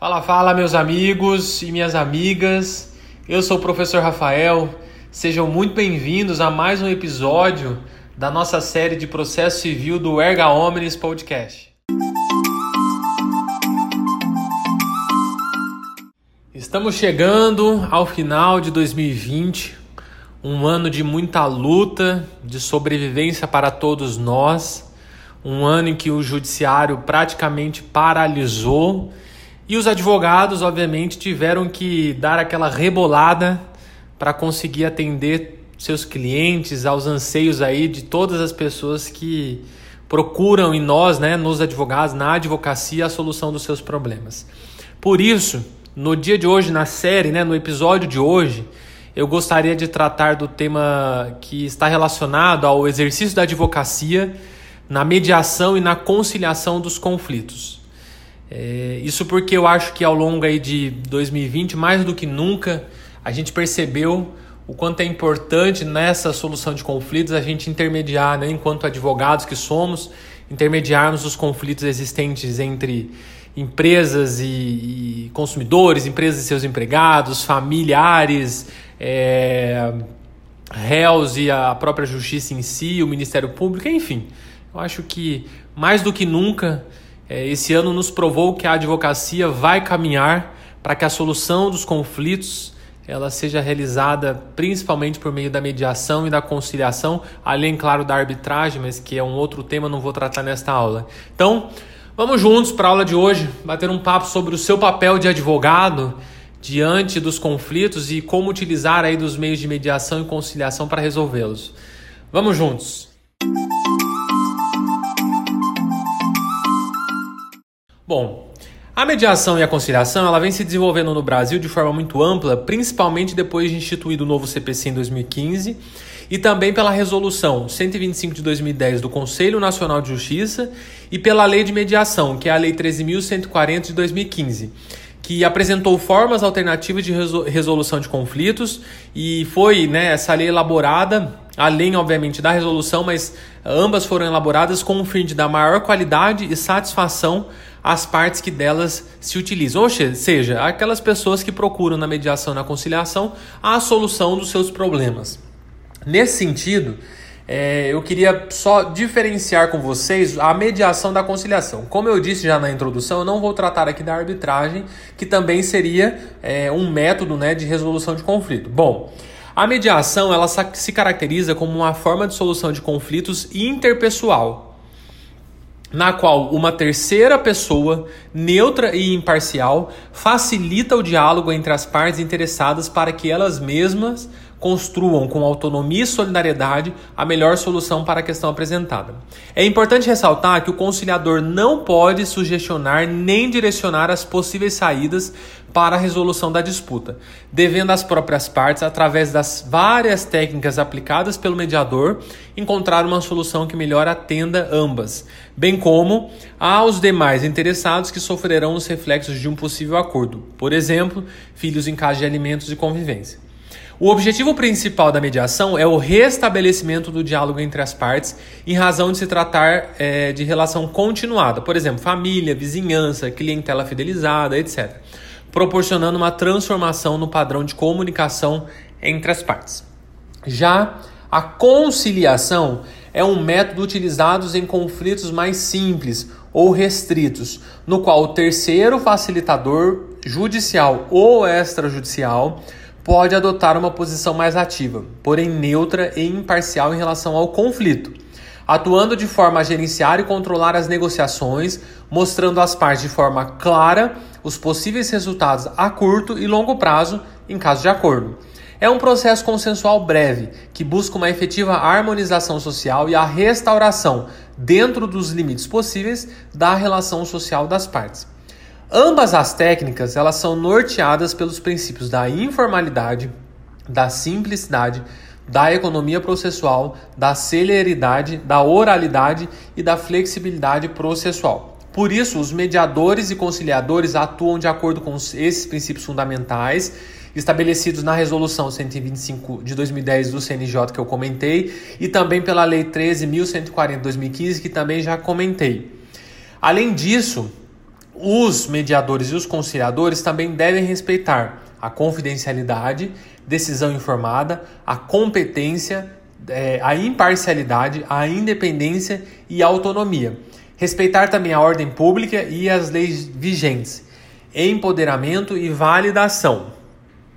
Fala, fala, meus amigos e minhas amigas. Eu sou o professor Rafael. Sejam muito bem-vindos a mais um episódio da nossa série de processo civil do Erga Omnes Podcast. Estamos chegando ao final de 2020, um ano de muita luta, de sobrevivência para todos nós, um ano em que o judiciário praticamente paralisou e os advogados, obviamente, tiveram que dar aquela rebolada para conseguir atender seus clientes, aos anseios aí de todas as pessoas que procuram em nós, né, nos advogados, na advocacia, a solução dos seus problemas. Por isso, no dia de hoje, na série, né, no episódio de hoje, eu gostaria de tratar do tema que está relacionado ao exercício da advocacia na mediação e na conciliação dos conflitos. É, isso porque eu acho que ao longo aí de 2020, mais do que nunca, a gente percebeu o quanto é importante nessa solução de conflitos a gente intermediar, né, enquanto advogados que somos, intermediarmos os conflitos existentes entre empresas e, e consumidores, empresas e seus empregados, familiares, é, réus e a própria justiça em si, o Ministério Público, enfim. Eu acho que mais do que nunca esse ano nos provou que a advocacia vai caminhar para que a solução dos conflitos ela seja realizada principalmente por meio da mediação e da conciliação, além, claro, da arbitragem, mas que é um outro tema, não vou tratar nesta aula. Então, vamos juntos para a aula de hoje, bater um papo sobre o seu papel de advogado diante dos conflitos e como utilizar aí dos meios de mediação e conciliação para resolvê-los. Vamos juntos! Bom, a mediação e a conciliação ela vem se desenvolvendo no Brasil de forma muito ampla, principalmente depois de instituído o novo CPC em 2015 e também pela resolução 125 de 2010 do Conselho Nacional de Justiça e pela Lei de Mediação, que é a Lei 13.140 de 2015 que apresentou formas alternativas de resolução de conflitos e foi né, essa lei elaborada, além, obviamente, da resolução, mas ambas foram elaboradas com o fim de dar maior qualidade e satisfação as partes que delas se utilizam, ou seja, aquelas pessoas que procuram na mediação na conciliação a solução dos seus problemas. Nesse sentido, é, eu queria só diferenciar com vocês a mediação da conciliação. Como eu disse já na introdução, eu não vou tratar aqui da arbitragem, que também seria é, um método né, de resolução de conflito. Bom, a mediação ela se caracteriza como uma forma de solução de conflitos interpessoal, na qual uma terceira pessoa, neutra e imparcial, facilita o diálogo entre as partes interessadas para que elas mesmas construam com autonomia e solidariedade a melhor solução para a questão apresentada. É importante ressaltar que o conciliador não pode sugestionar nem direcionar as possíveis saídas para a resolução da disputa, devendo as próprias partes, através das várias técnicas aplicadas pelo mediador, encontrar uma solução que melhor atenda ambas, bem como aos demais interessados que sofrerão os reflexos de um possível acordo, por exemplo, filhos em caso de alimentos e convivência. O objetivo principal da mediação é o restabelecimento do diálogo entre as partes, em razão de se tratar é, de relação continuada, por exemplo, família, vizinhança, clientela fidelizada, etc proporcionando uma transformação no padrão de comunicação entre as partes. Já a conciliação é um método utilizado em conflitos mais simples ou restritos, no qual o terceiro facilitador judicial ou extrajudicial pode adotar uma posição mais ativa, porém neutra e imparcial em relação ao conflito atuando de forma a gerenciar e controlar as negociações, mostrando às partes de forma clara os possíveis resultados a curto e longo prazo em caso de acordo. É um processo consensual breve que busca uma efetiva harmonização social e a restauração, dentro dos limites possíveis, da relação social das partes. Ambas as técnicas elas são norteadas pelos princípios da informalidade, da simplicidade, da economia processual, da celeridade, da oralidade e da flexibilidade processual. Por isso, os mediadores e conciliadores atuam de acordo com esses princípios fundamentais estabelecidos na Resolução 125 de 2010 do CNJ que eu comentei e também pela Lei 13.140 de 2015 que também já comentei. Além disso, os mediadores e os conciliadores também devem respeitar a confidencialidade, decisão informada, a competência, é, a imparcialidade, a independência e a autonomia. Respeitar também a ordem pública e as leis vigentes, empoderamento e validação.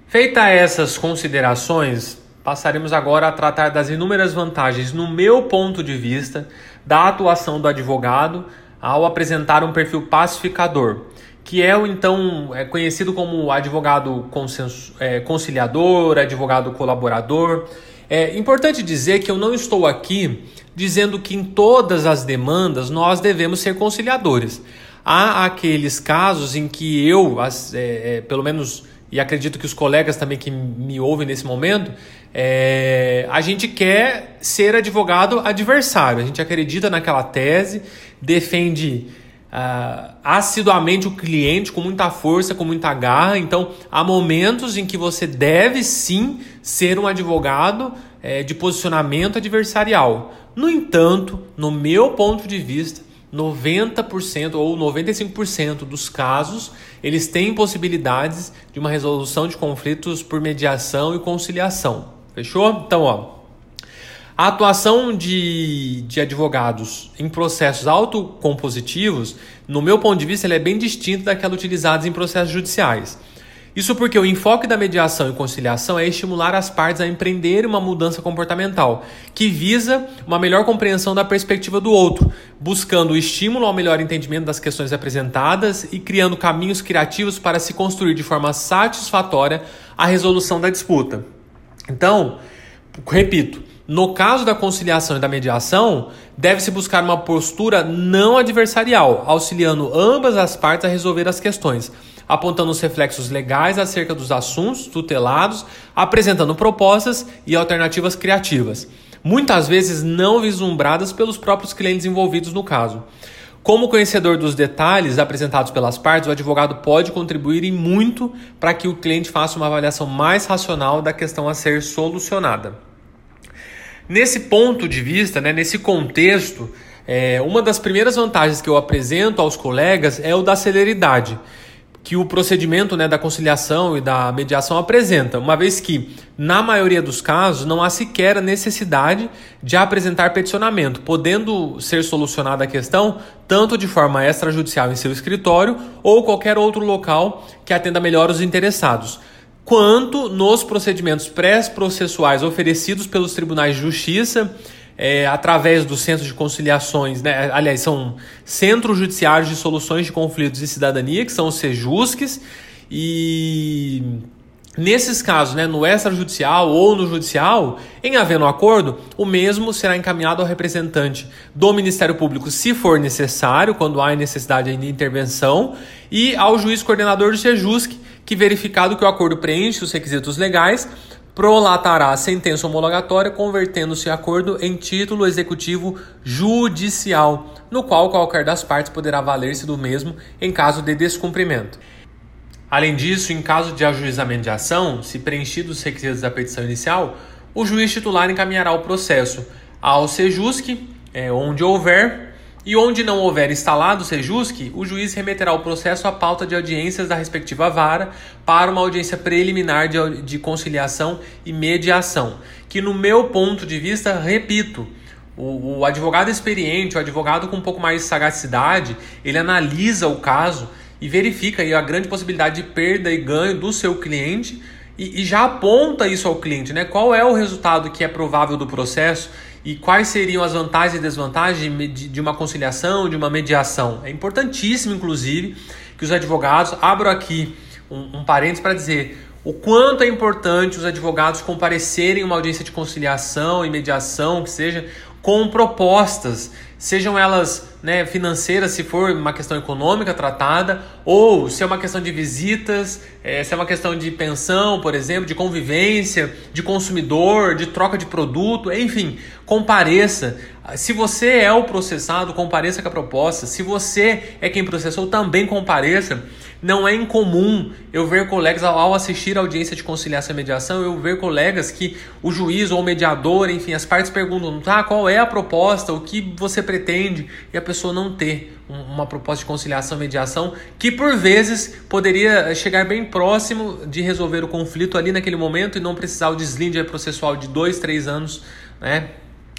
Feita essas considerações, passaremos agora a tratar das inúmeras vantagens, no meu ponto de vista, da atuação do advogado ao apresentar um perfil pacificador, que é o então é conhecido como advogado consenso, é, conciliador, advogado colaborador. É importante dizer que eu não estou aqui dizendo que em todas as demandas nós devemos ser conciliadores. Há aqueles casos em que eu, as, é, é, pelo menos, e acredito que os colegas também que me ouvem nesse momento, é, a gente quer ser advogado adversário. A gente acredita naquela tese, defende uh, assiduamente o cliente com muita força, com muita garra. Então, há momentos em que você deve sim ser um advogado é, de posicionamento adversarial. No entanto, no meu ponto de vista, 90% ou 95% dos casos, eles têm possibilidades de uma resolução de conflitos por mediação e conciliação. Fechou? Então, ó, a atuação de, de advogados em processos autocompositivos, no meu ponto de vista, é bem distinta daquela utilizada em processos judiciais. Isso porque o enfoque da mediação e conciliação é estimular as partes a empreender uma mudança comportamental, que visa uma melhor compreensão da perspectiva do outro, buscando o estímulo ao melhor entendimento das questões apresentadas e criando caminhos criativos para se construir de forma satisfatória a resolução da disputa. Então, repito, no caso da conciliação e da mediação, deve-se buscar uma postura não adversarial, auxiliando ambas as partes a resolver as questões apontando os reflexos legais acerca dos assuntos tutelados, apresentando propostas e alternativas criativas, muitas vezes não vislumbradas pelos próprios clientes envolvidos no caso. Como conhecedor dos detalhes apresentados pelas partes, o advogado pode contribuir em muito para que o cliente faça uma avaliação mais racional da questão a ser solucionada. Nesse ponto de vista, né, nesse contexto, é, uma das primeiras vantagens que eu apresento aos colegas é o da celeridade que o procedimento né, da conciliação e da mediação apresenta, uma vez que, na maioria dos casos, não há sequer a necessidade de apresentar peticionamento, podendo ser solucionada a questão tanto de forma extrajudicial em seu escritório ou qualquer outro local que atenda melhor os interessados, quanto nos procedimentos pré-processuais oferecidos pelos tribunais de justiça é, através do Centro de Conciliações, né? aliás, são Centros Judiciários de Soluções de Conflitos e Cidadania, que são os SEJUSCs, e nesses casos, né, no extrajudicial ou no judicial, em havendo acordo, o mesmo será encaminhado ao representante do Ministério Público, se for necessário, quando há necessidade de intervenção, e ao juiz coordenador do SEJUSC, que verificado que o acordo preenche os requisitos legais, prolatará a sentença homologatória, convertendo-se acordo em título executivo judicial, no qual qualquer das partes poderá valer-se do mesmo em caso de descumprimento. Além disso, em caso de ajuizamento de ação, se preenchidos os requisitos da petição inicial, o juiz titular encaminhará o processo ao SEJUSC, é, onde houver e onde não houver instalado o SEJUSC, o juiz remeterá o processo à pauta de audiências da respectiva vara para uma audiência preliminar de, de conciliação e mediação. Que, no meu ponto de vista, repito, o, o, advogado experiente, o advogado com um pouco mais de sagacidade, ele analisa o caso e verifica aí a grande possibilidade de perda e ganho do seu cliente e, e já aponta isso ao cliente, né? Qual é o resultado que é provável do processo e quais seriam as vantagens e desvantagens de uma conciliação, de uma mediação. É importantíssimo, inclusive, que os advogados abram aqui um, um parênteses para dizer o quanto é importante os advogados comparecerem em uma audiência de conciliação e mediação, que seja com propostas, sejam elas né, financeiras, se for uma questão econômica tratada, ou se é uma questão de visitas, é, se é uma questão de pensão, por exemplo, de convivência, de consumidor, de troca de produto, enfim, compareça. Se você é o processado, compareça com a proposta. Se você é quem processou, também compareça. Não é incomum eu ver colegas, ao assistir a audiência de conciliação e mediação, eu ver colegas que o juiz ou o mediador, enfim, as partes perguntam, tá, qual é a proposta, o que você pretende, e a pessoa não ter uma proposta de conciliação e mediação, que por vezes poderia chegar bem próximo de resolver o conflito ali naquele momento e não precisar o deslinde processual de dois, três anos, né?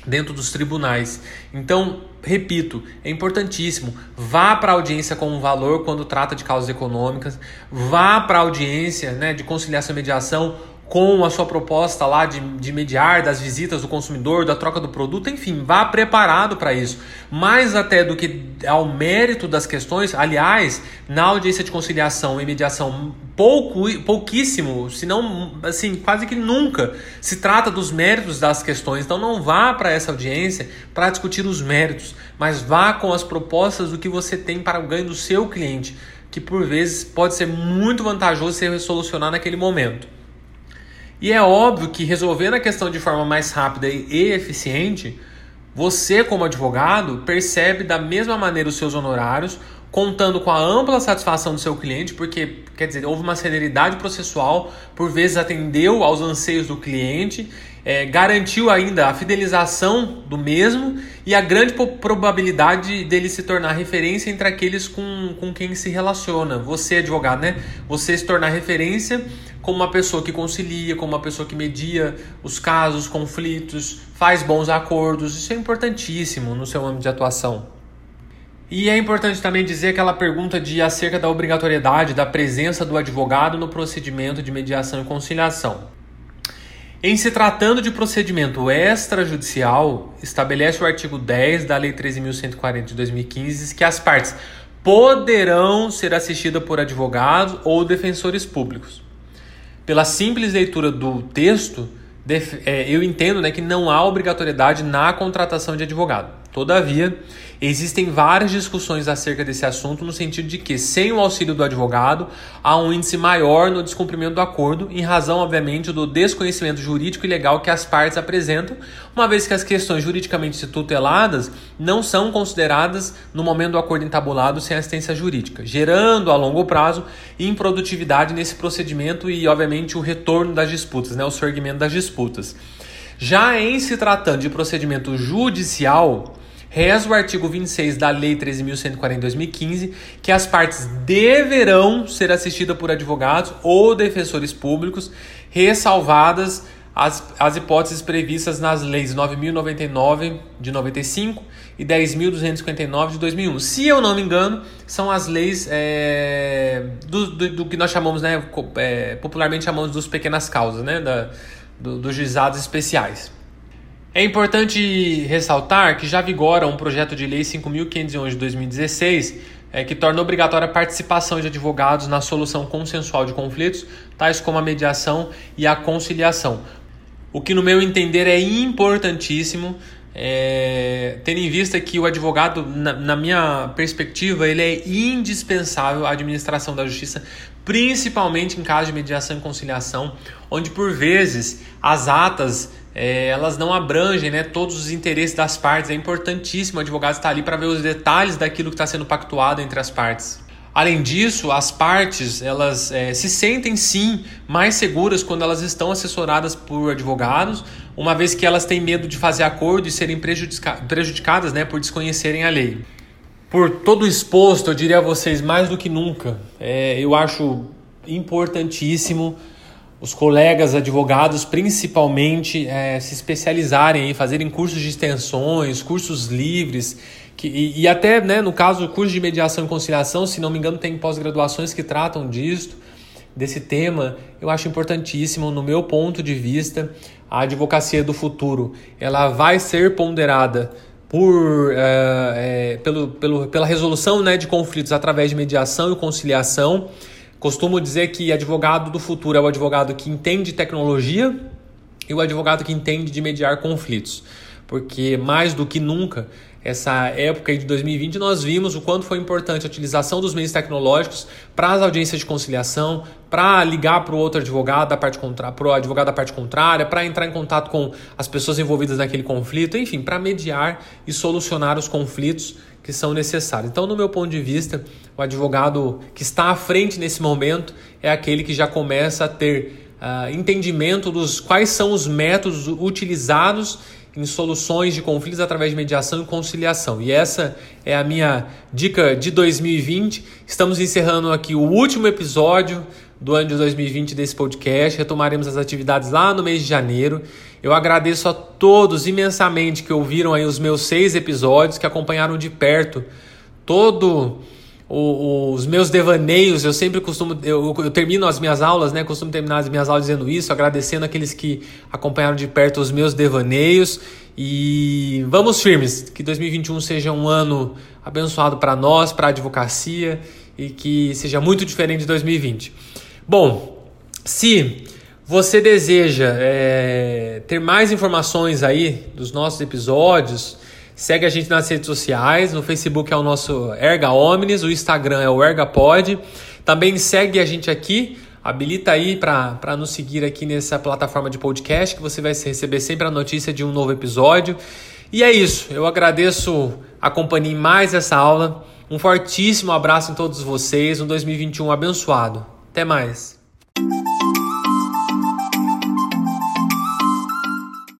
Dentro dos tribunais. Então, repito, é importantíssimo. Vá para a audiência com valor quando trata de causas econômicas, vá para a audiência né, de conciliação e mediação com a sua proposta lá de, de mediar das visitas do consumidor, da troca do produto, enfim, vá preparado para isso. Mais até do que ao mérito das questões, aliás, na audiência de conciliação e mediação, pouco, pouquíssimo, se não assim, quase que nunca se trata dos méritos das questões. Então não vá para essa audiência para discutir os méritos, mas vá com as propostas do que você tem para o ganho do seu cliente, que por vezes pode ser muito vantajoso se solucionar naquele momento. E é óbvio que resolvendo a questão de forma mais rápida e eficiente, você, como advogado, percebe da mesma maneira os seus honorários, contando com a ampla satisfação do seu cliente, porque, quer dizer, houve uma celeridade processual, por vezes atendeu aos anseios do cliente, é, garantiu ainda a fidelização do mesmo e a grande probabilidade dele se tornar referência entre aqueles com, com quem se relaciona. Você, advogado, né? Você se tornar referência como uma pessoa que concilia, como uma pessoa que media os casos, conflitos, faz bons acordos. Isso é importantíssimo no seu âmbito de atuação. E é importante também dizer aquela pergunta de acerca da obrigatoriedade da presença do advogado no procedimento de mediação e conciliação. Em se tratando de procedimento extrajudicial, estabelece o artigo 10 da Lei 13.140 de 2015 que as partes poderão ser assistidas por advogados ou defensores públicos pela simples leitura do texto, é, eu entendo né, que não há obrigatoriedade na contratação de advogado. Todavia, Existem várias discussões acerca desse assunto no sentido de que, sem o auxílio do advogado, há um índice maior no descumprimento do acordo, em razão, obviamente, do desconhecimento jurídico e legal que as partes apresentam, uma vez que as questões juridicamente tuteladas não são consideradas no momento do acordo entabulado sem assistência jurídica, gerando a longo prazo improdutividade nesse procedimento e, obviamente, o retorno das disputas, né, o surgimento das disputas. Já em se tratando de procedimento judicial, Reza o artigo 26 da Lei 13.140 de 2015 que as partes deverão ser assistidas por advogados ou defensores públicos, ressalvadas as, as hipóteses previstas nas leis 9.099 de 95 e 10.259 de 2001. Se eu não me engano, são as leis é, do, do, do, que nós chamamos, né, é, popularmente chamamos dos pequenas causas, né, da, do, dos juizados especiais. É importante ressaltar que já vigora um projeto de lei 5.511 de 2016 é, que torna obrigatória a participação de advogados na solução consensual de conflitos, tais como a mediação e a conciliação. O que, no meu entender, é importantíssimo, é, tendo em vista que o advogado, na, na minha perspectiva, ele é indispensável à administração da justiça, principalmente em caso de mediação e conciliação, onde por vezes as atas é, elas não abrangem né, todos os interesses das partes. É importantíssimo o advogado estar ali para ver os detalhes daquilo que está sendo pactuado entre as partes. Além disso, as partes elas é, se sentem sim mais seguras quando elas estão assessoradas por advogados, uma vez que elas têm medo de fazer acordo e serem prejudica prejudicadas né, por desconhecerem a lei. Por todo exposto, eu diria a vocês mais do que nunca, é, eu acho importantíssimo os colegas advogados, principalmente, é, se especializarem em fazerem cursos de extensões, cursos livres, que, e, e, até, né, no caso, curso de mediação e conciliação, se não me engano, tem pós-graduações que tratam disso, desse tema. Eu acho importantíssimo, no meu ponto de vista, a advocacia do futuro, ela vai ser ponderada por, é, é, pelo, pelo, pela resolução né, de conflitos através de mediação e conciliação, Costumo dizer que advogado do futuro é o advogado que entende tecnologia e o advogado que entende de mediar conflitos, porque mais do que nunca essa época de 2020, nós vimos o quanto foi importante a utilização dos meios tecnológicos para as audiências de conciliação, para ligar para o outro advogado da parte contrária, para o advogado da parte contrária, para entrar em contato com as pessoas envolvidas naquele conflito, enfim, para mediar e solucionar os conflitos que são necessários. Então, no meu ponto de vista, o advogado que está à frente nesse momento é aquele que já começa a ter uh, entendimento dos quais são os métodos utilizados em soluções de conflitos através de mediação e conciliação. E essa é a minha dica de 2020. Estamos encerrando aqui o último episódio do ano de 2020 desse podcast. Retomaremos as atividades lá no mês de janeiro. Eu agradeço a todos imensamente que ouviram aí os meus seis episódios, que acompanharam de perto todo os meus devaneios, eu sempre costumo, eu, eu, termino as minhas aulas, né? Costumo terminar as minhas aulas dizendo isso, agradecendo aqueles que acompanharam de perto os meus devaneios. E vamos firmes, que 2021 seja um ano abençoado para nós, para a advocacia e que seja muito diferente de 2020. Bom, se você deseja é, ter mais informações aí dos nossos episódios, Segue a gente nas redes sociais, no Facebook é o nosso Erga Omnis, o Instagram é o ErgaPod. Também segue a gente aqui, habilita aí para nos seguir aqui nessa plataforma de podcast que você vai receber sempre a notícia de um novo episódio. E é isso, eu agradeço a companhia em mais essa aula. Um fortíssimo abraço em todos vocês, um 2021 abençoado. Até mais.